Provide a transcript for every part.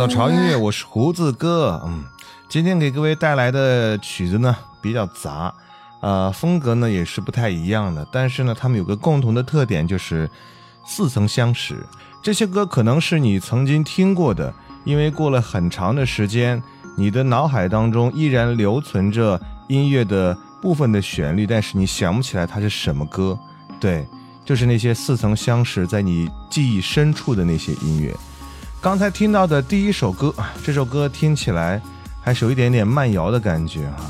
到潮音乐，我是胡子哥。嗯，今天给各位带来的曲子呢比较杂，呃，风格呢也是不太一样的。但是呢，他们有个共同的特点，就是似曾相识。这些歌可能是你曾经听过的，因为过了很长的时间，你的脑海当中依然留存着音乐的部分的旋律，但是你想不起来它是什么歌。对，就是那些似曾相识在你记忆深处的那些音乐。刚才听到的第一首歌，这首歌听起来还是有一点点慢摇的感觉哈，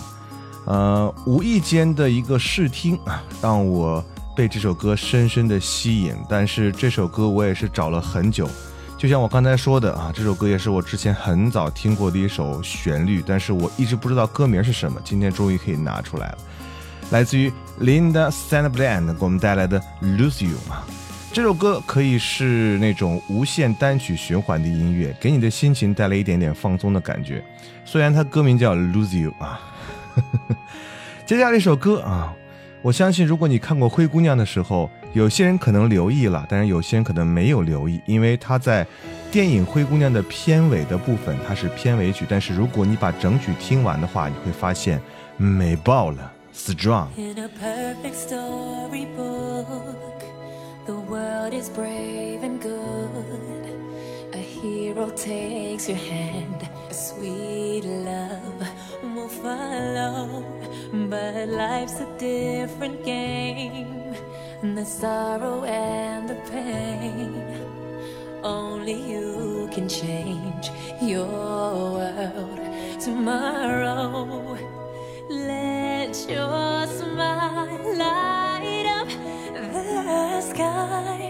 呃，无意间的一个试听啊，让我被这首歌深深的吸引。但是这首歌我也是找了很久，就像我刚才说的啊，这首歌也是我之前很早听过的一首旋律，但是我一直不知道歌名是什么，今天终于可以拿出来了。来自于 Linda Sandblad 给我们带来的《Lose You》啊，这首歌可以是那种无限单曲循环的音乐，给你的心情带来一点点放松的感觉。虽然它歌名叫《Lose You》啊，接下来一首歌啊。我相信，如果你看过《灰姑娘》的时候，有些人可能留意了，但是有些人可能没有留意，因为它在电影《灰姑娘》的片尾的部分，它是片尾曲。但是如果你把整曲听完的话，你会发现美爆了，strong。Follow. But life's a different game. The sorrow and the pain. Only you can change your world tomorrow. Let your smile light up the sky.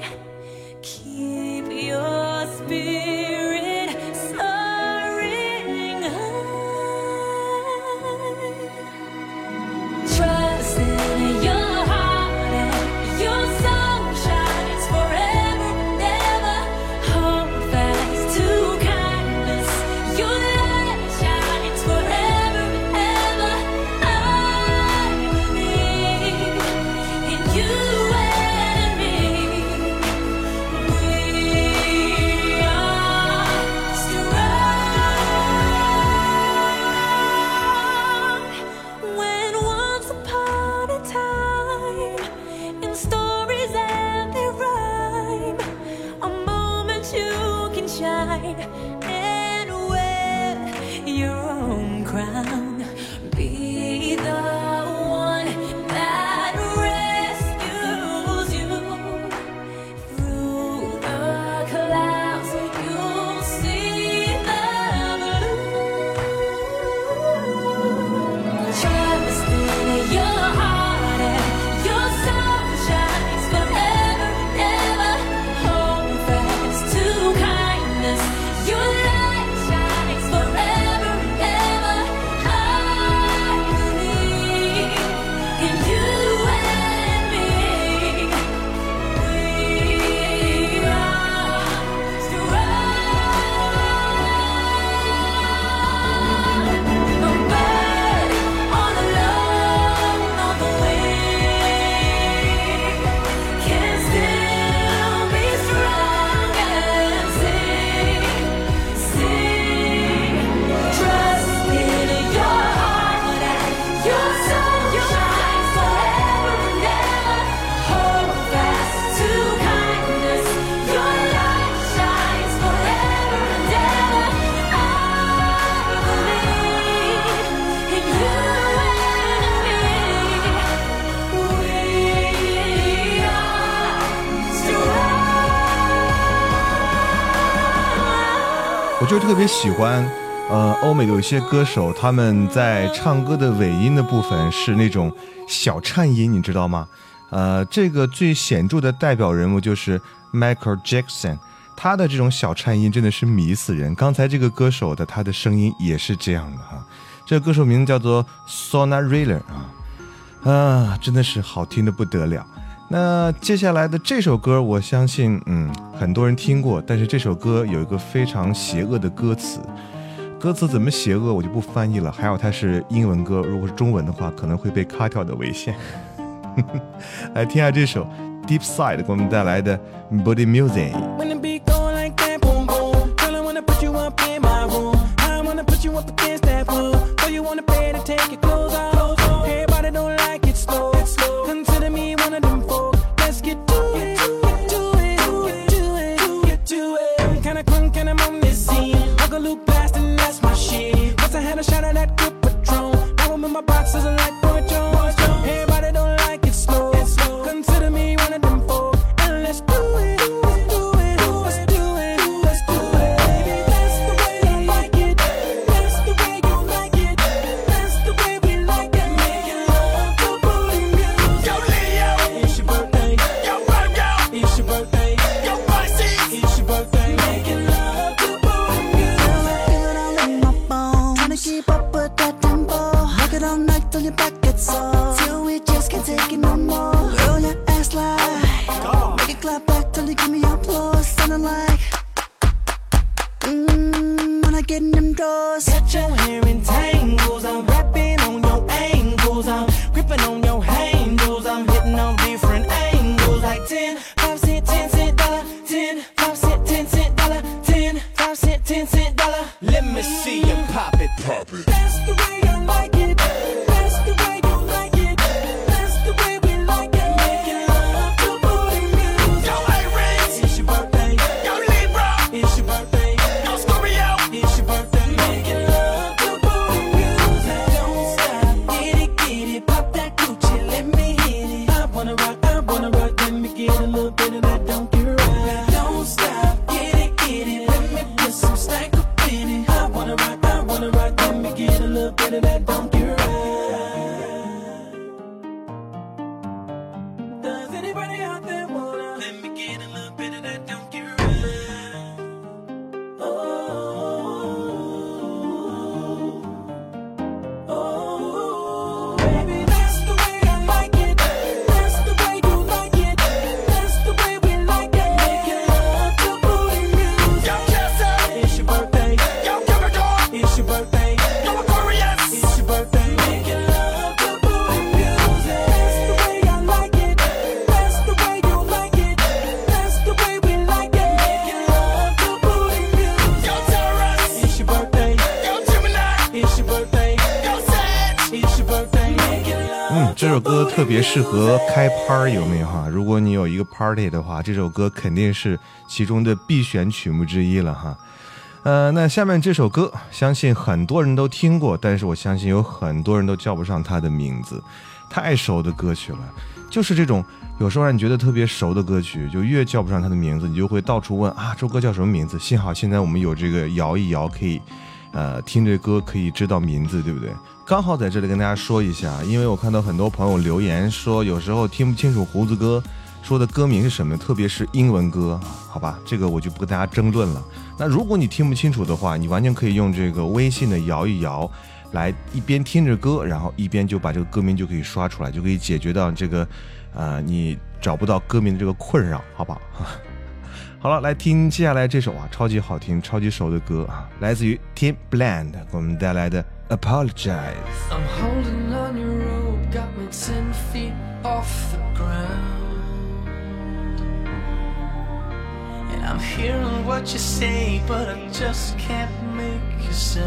特别喜欢，呃，欧美有一些歌手，他们在唱歌的尾音的部分是那种小颤音，你知道吗？呃，这个最显著的代表人物就是 Michael Jackson，他的这种小颤音真的是迷死人。刚才这个歌手的他的声音也是这样的哈，这个歌手名字叫做 Sona Railer 啊，啊，真的是好听的不得了。那接下来的这首歌，我相信，嗯，很多人听过。但是这首歌有一个非常邪恶的歌词，歌词怎么邪恶，我就不翻译了。还好它是英文歌，如果是中文的话，可能会被卡掉的危险。来听下这首 Deep Side 给我们带来的 Body Music。Suddenly give me 别适合开 party，有没有哈？如果你有一个 party 的话，这首歌肯定是其中的必选曲目之一了哈。呃，那下面这首歌，相信很多人都听过，但是我相信有很多人都叫不上它的名字，太熟的歌曲了。就是这种有时候让你觉得特别熟的歌曲，就越叫不上它的名字，你就会到处问啊，这首歌叫什么名字？幸好现在我们有这个摇一摇，可以呃听这歌可以知道名字，对不对？刚好在这里跟大家说一下，因为我看到很多朋友留言说，有时候听不清楚胡子哥说的歌名是什么，特别是英文歌，好吧，这个我就不跟大家争论了。那如果你听不清楚的话，你完全可以用这个微信的摇一摇，来一边听着歌，然后一边就把这个歌名就可以刷出来，就可以解决到这个，呃，你找不到歌名的这个困扰，好不好？好了，来听接下来这首啊，超级好听、超级熟的歌啊，来自于 Tim Bland 给我们带来的《Apologize》。I'm hearing what you say, but I just can't make a sound.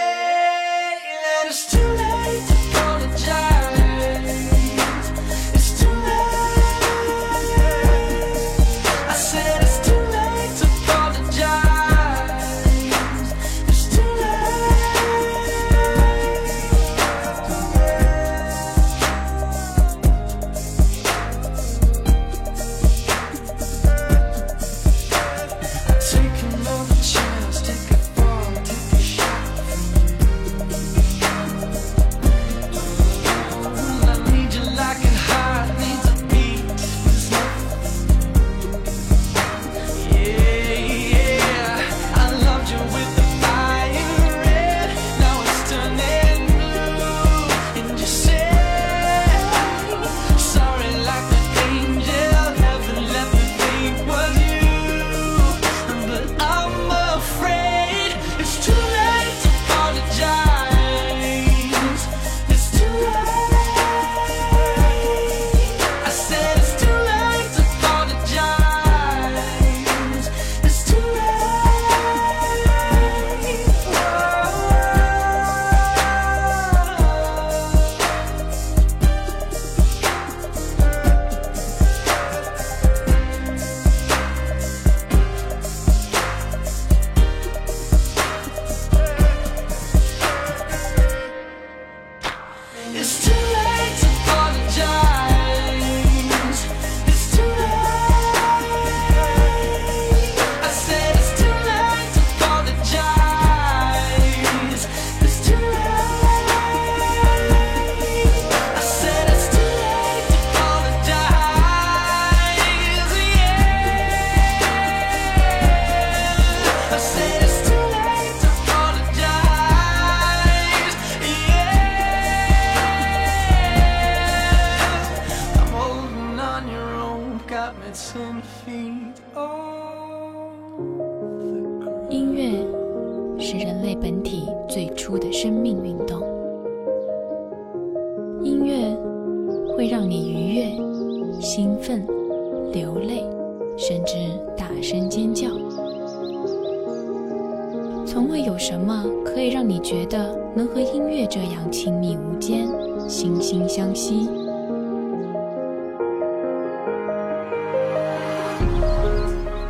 从未有什么可以让你觉得能和音乐这样亲密无间、惺惺相惜。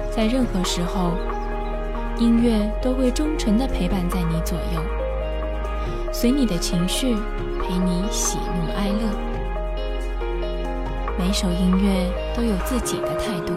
在任何时候，音乐都会忠诚地陪伴在你左右，随你的情绪，陪你喜怒哀乐。每首音乐都有自己的态度，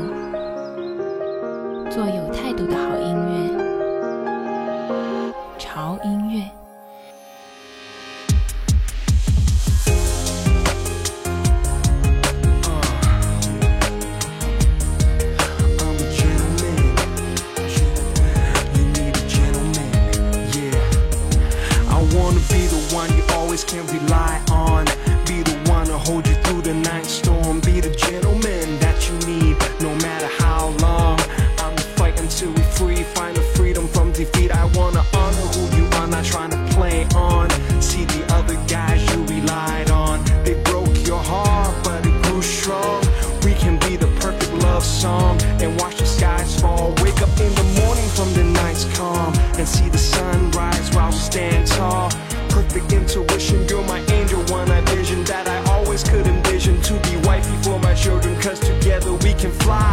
song and watch the skies fall. Wake up in the morning from the night's calm and see the sun rise while we stand tall. Perfect intuition, you're my angel, one I vision that I always could envision to be wifey for my children. Cause together we can fly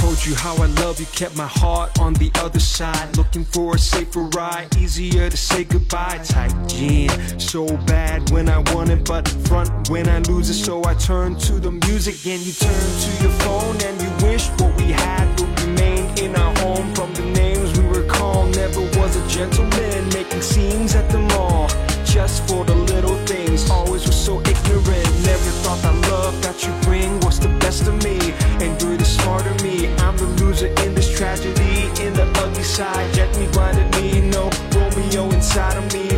told you how I love you, kept my heart on the other side. Looking for a safer ride, easier to say goodbye. Tight gin, so bad when I want it, but front when I lose it. So I turn to the music and you turn to your phone and you wish what we had would remain in our home. From the names we were called, never was a gentleman making scenes at the mall. Just for the little things, always was so ignorant. Never thought that love that you bring was the best of me. And side, Jack me, grinded me, no Romeo inside of me.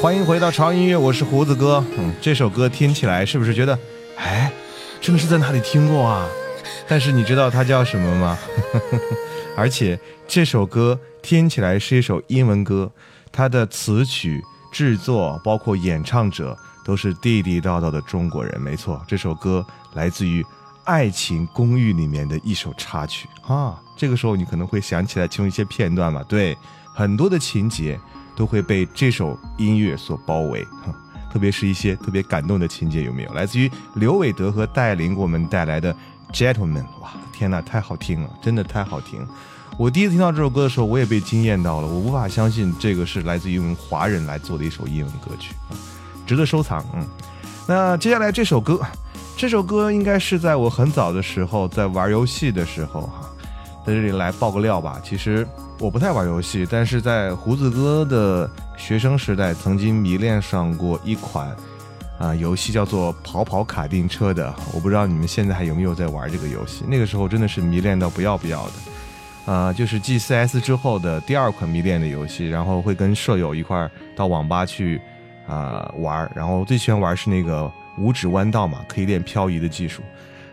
欢迎回到潮音乐，我是胡子哥。嗯，这首歌听起来是不是觉得，哎，真的是在哪里听过啊？但是你知道它叫什么吗？而且这首歌听起来是一首英文歌，它的词曲制作包括演唱者都是地地道道的中国人。没错，这首歌来自于《爱情公寓》里面的一首插曲啊。这个时候你可能会想起来其中一些片段吧？对，很多的情节。都会被这首音乐所包围，哼特别是一些特别感动的情节，有没有？来自于刘伟德和戴琳给我们带来的《Gentleman》，哇，天哪，太好听了，真的太好听！我第一次听到这首歌的时候，我也被惊艳到了，我无法相信这个是来自于我们华人来做的一首英文歌曲，值得收藏。嗯，那接下来这首歌，这首歌应该是在我很早的时候在玩游戏的时候哈，在这里来爆个料吧。其实我不太玩游戏，但是在胡子哥的学生时代，曾经迷恋上过一款啊、游戏，叫做《跑跑卡丁车》的。我不知道你们现在还有没有在玩这个游戏？那个时候真的是迷恋到不要不要的。啊、就是继 CS 之后的第二款迷恋的游戏，然后会跟舍友一块儿到网吧去啊、玩儿，然后最喜欢玩是那个五指弯道嘛，可以练漂移的技术。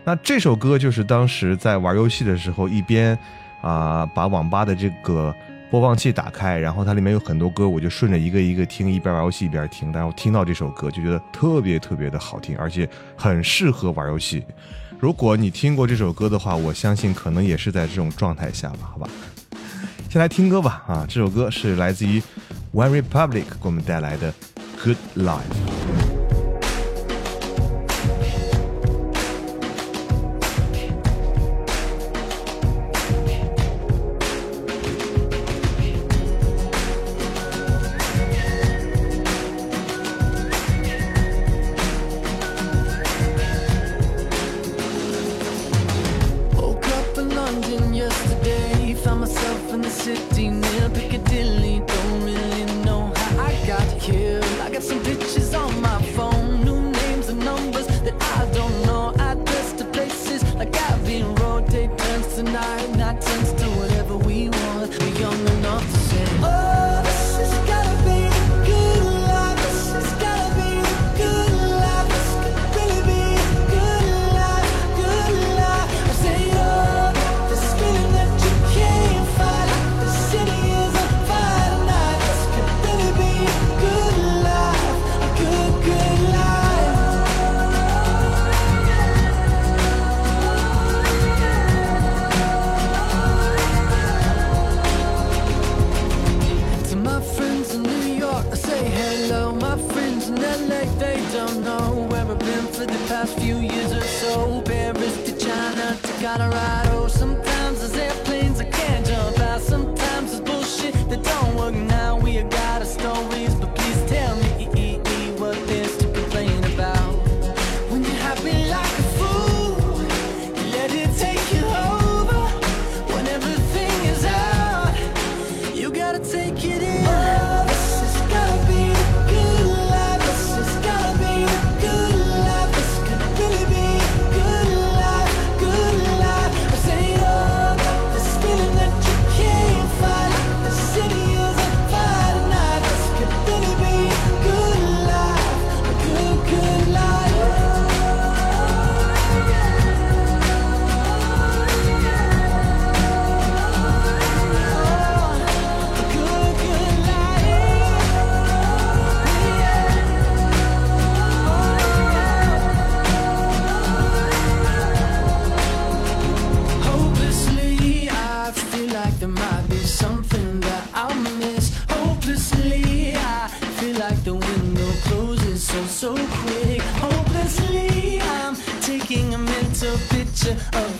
那这首歌就是当时在玩游戏的时候，一边啊、把网吧的这个播放器打开，然后它里面有很多歌，我就顺着一个一个听，一边玩游戏一边听，但是我听到这首歌就觉得特别特别的好听，而且很适合玩游戏。如果你听过这首歌的话，我相信可能也是在这种状态下吧，好吧。先来听歌吧，啊，这首歌是来自于 One Republic 给我们带来的《Good Life》。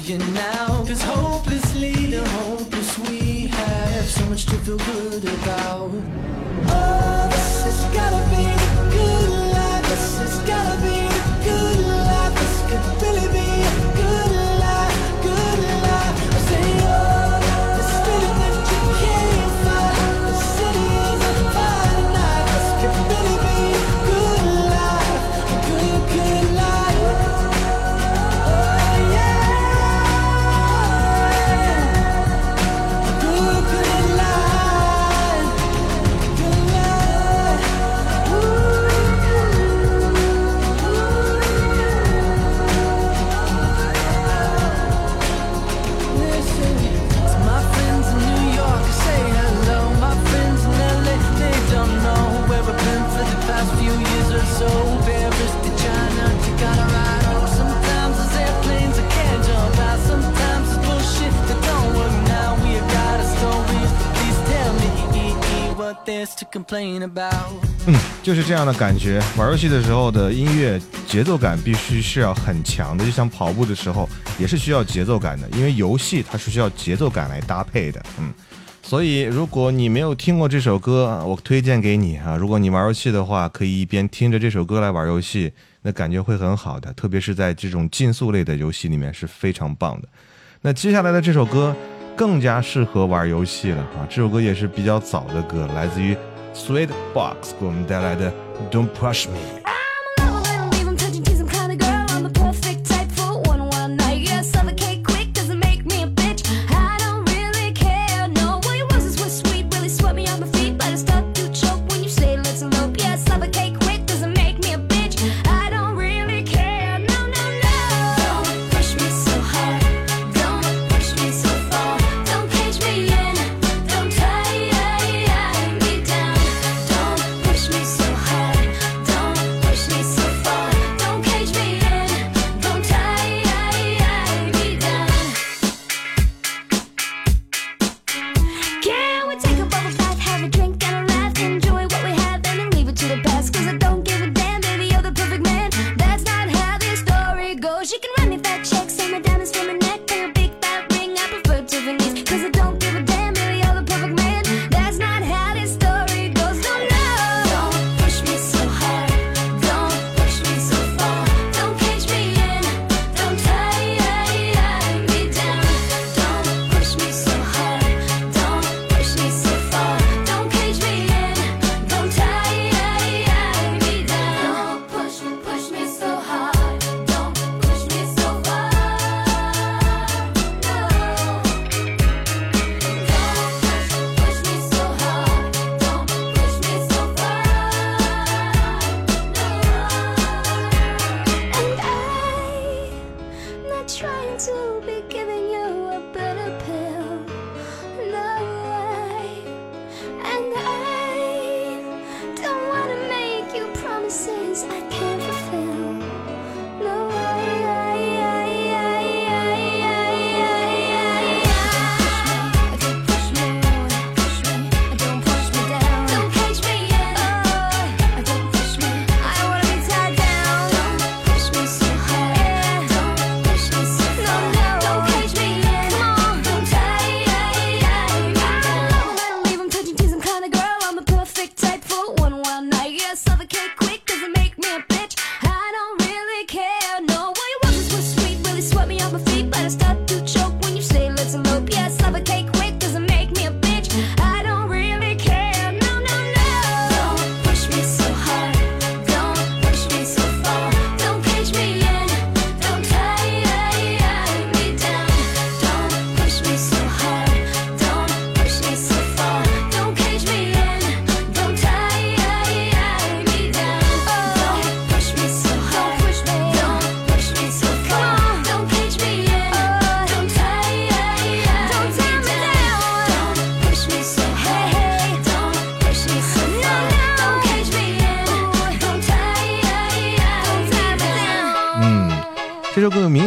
You now. Cause hopelessly, the hopeless we have so much to feel good 嗯就是这样的感觉。玩游戏的时候的音乐节奏感必须是要很强的，就像跑步的时候也是需要节奏感的，因为游戏它是需要节奏感来搭配的。嗯，所以如果你没有听过这首歌，我推荐给你啊。如果你玩游戏的话，可以一边听着这首歌来玩游戏，那感觉会很好的，特别是在这种竞速类的游戏里面是非常棒的。那接下来的这首歌更加适合玩游戏了啊！这首歌也是比较早的歌，来自于 Sweet Box 给我们带来的 Don't Push Me。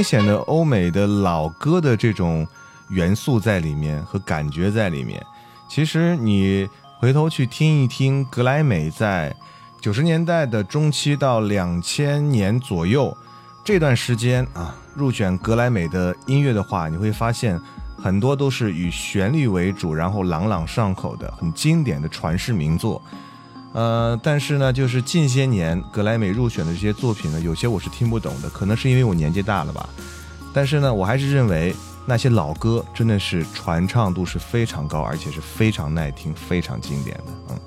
明显的欧美的老歌的这种元素在里面和感觉在里面。其实你回头去听一听格莱美在九十年代的中期到两千年左右这段时间啊，入选格莱美的音乐的话，你会发现很多都是以旋律为主，然后朗朗上口的很经典的传世名作。呃，但是呢，就是近些年格莱美入选的这些作品呢，有些我是听不懂的，可能是因为我年纪大了吧。但是呢，我还是认为那些老歌真的是传唱度是非常高，而且是非常耐听、非常经典的。嗯，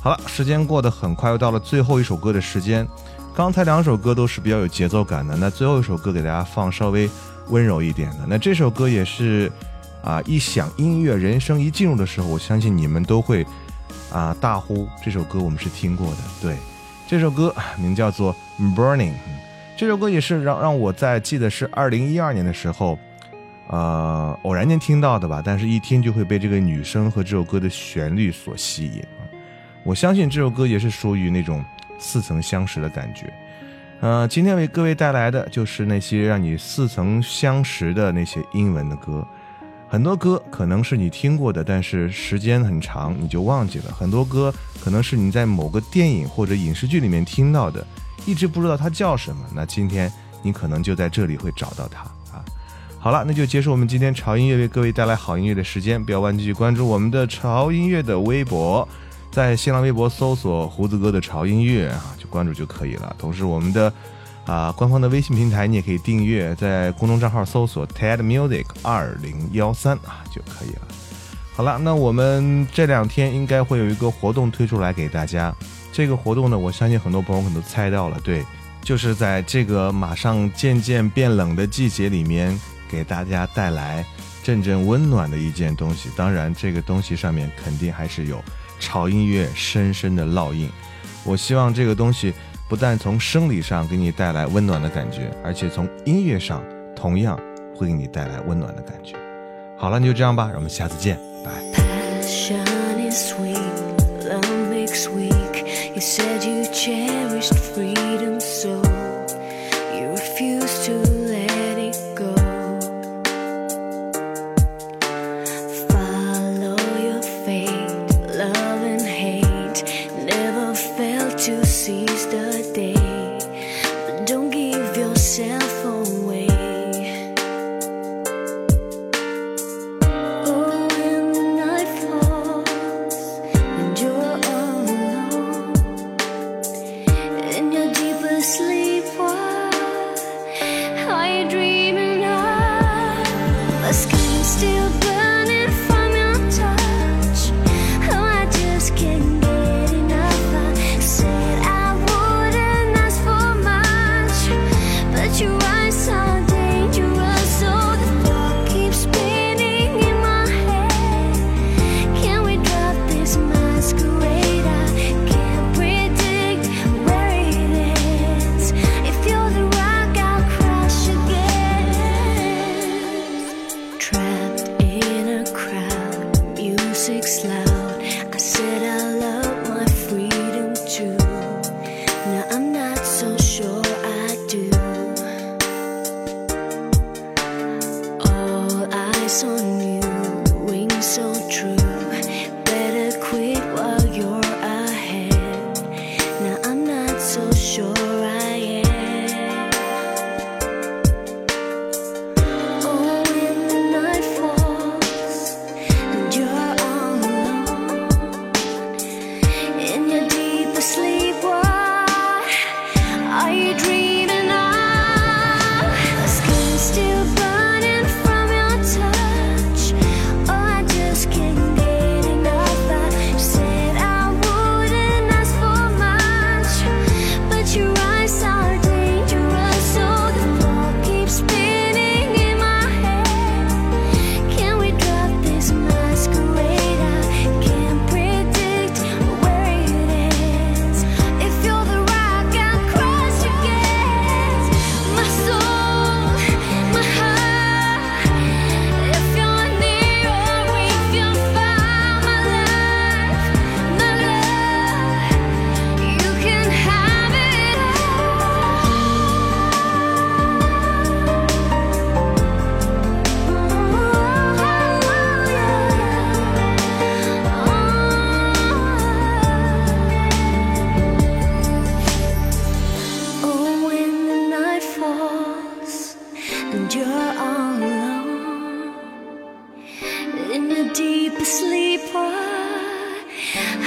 好了，时间过得很快，又到了最后一首歌的时间。刚才两首歌都是比较有节奏感的，那最后一首歌给大家放稍微温柔一点的。那这首歌也是啊，一响音乐，人声一进入的时候，我相信你们都会。啊！大呼这首歌我们是听过的，对，这首歌名叫做《Burning》，这首歌也是让让我在记得是二零一二年的时候，呃，偶然间听到的吧，但是一听就会被这个女声和这首歌的旋律所吸引。我相信这首歌也是属于那种似曾相识的感觉。呃，今天为各位带来的就是那些让你似曾相识的那些英文的歌。很多歌可能是你听过的，但是时间很长你就忘记了；很多歌可能是你在某个电影或者影视剧里面听到的，一直不知道它叫什么。那今天你可能就在这里会找到它啊！好了，那就结束我们今天潮音乐为各位带来好音乐的时间。不要忘记关注我们的潮音乐的微博，在新浪微博搜索“胡子哥的潮音乐”啊，就关注就可以了。同时，我们的。啊，官方的微信平台你也可以订阅，在公众账号搜索 TED Music 二零幺三啊就可以了。好了，那我们这两天应该会有一个活动推出来给大家。这个活动呢，我相信很多朋友可能都猜到了，对，就是在这个马上渐渐变冷的季节里面，给大家带来阵阵温暖的一件东西。当然，这个东西上面肯定还是有潮音乐深深的烙印。我希望这个东西。不但从生理上给你带来温暖的感觉，而且从音乐上同样会给你带来温暖的感觉。好了，那就这样吧，让我们下次见，拜。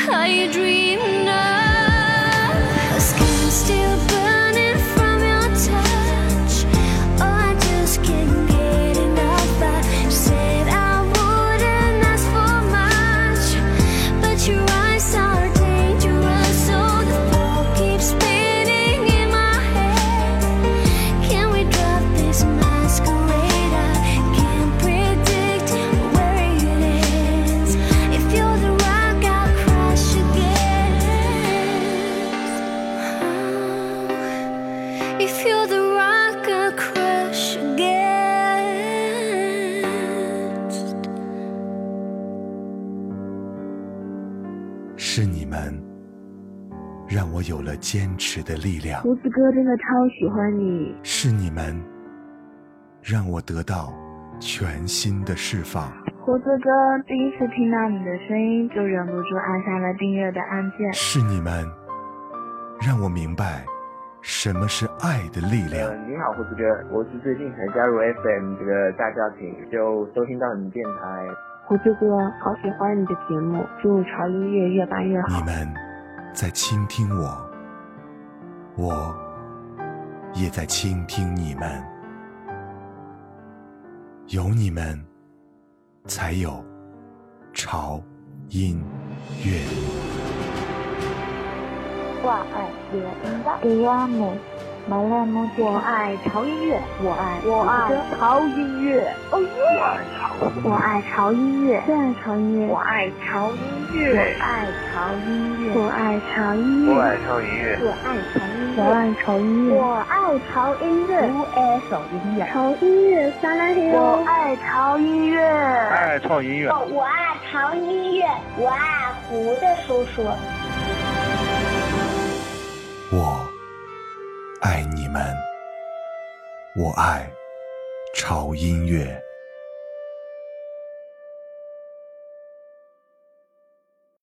I dream 坚持的力量，胡子哥真的超喜欢你，是你们让我得到全新的释放，胡子哥第一次听到你的声音就忍不住按下了订阅的按键。是你们让我明白什么是爱的力量呃，。你好，胡子哥，我是最近才加入 FM 这个大家庭，就收听到你们电台。胡子哥，好喜欢你的节目，祝潮音乐越办越好你。们在倾听我，我也在倾听你们。有你们，才有潮音乐。我爱乐音乐，我爱马来木我爱潮音乐，我爱我爱潮音乐，哦耶！我爱潮音乐，我爱潮音乐，我爱潮音乐，我爱潮音乐，我爱潮音乐，我爱潮音乐，我爱潮音乐，我爱潮音乐，我爱潮音乐，我爱潮音乐，潮音乐撒拉嘿我爱潮音乐，爱潮音乐。我爱潮音乐，我爱胡的叔叔。我爱你们，我爱潮音乐。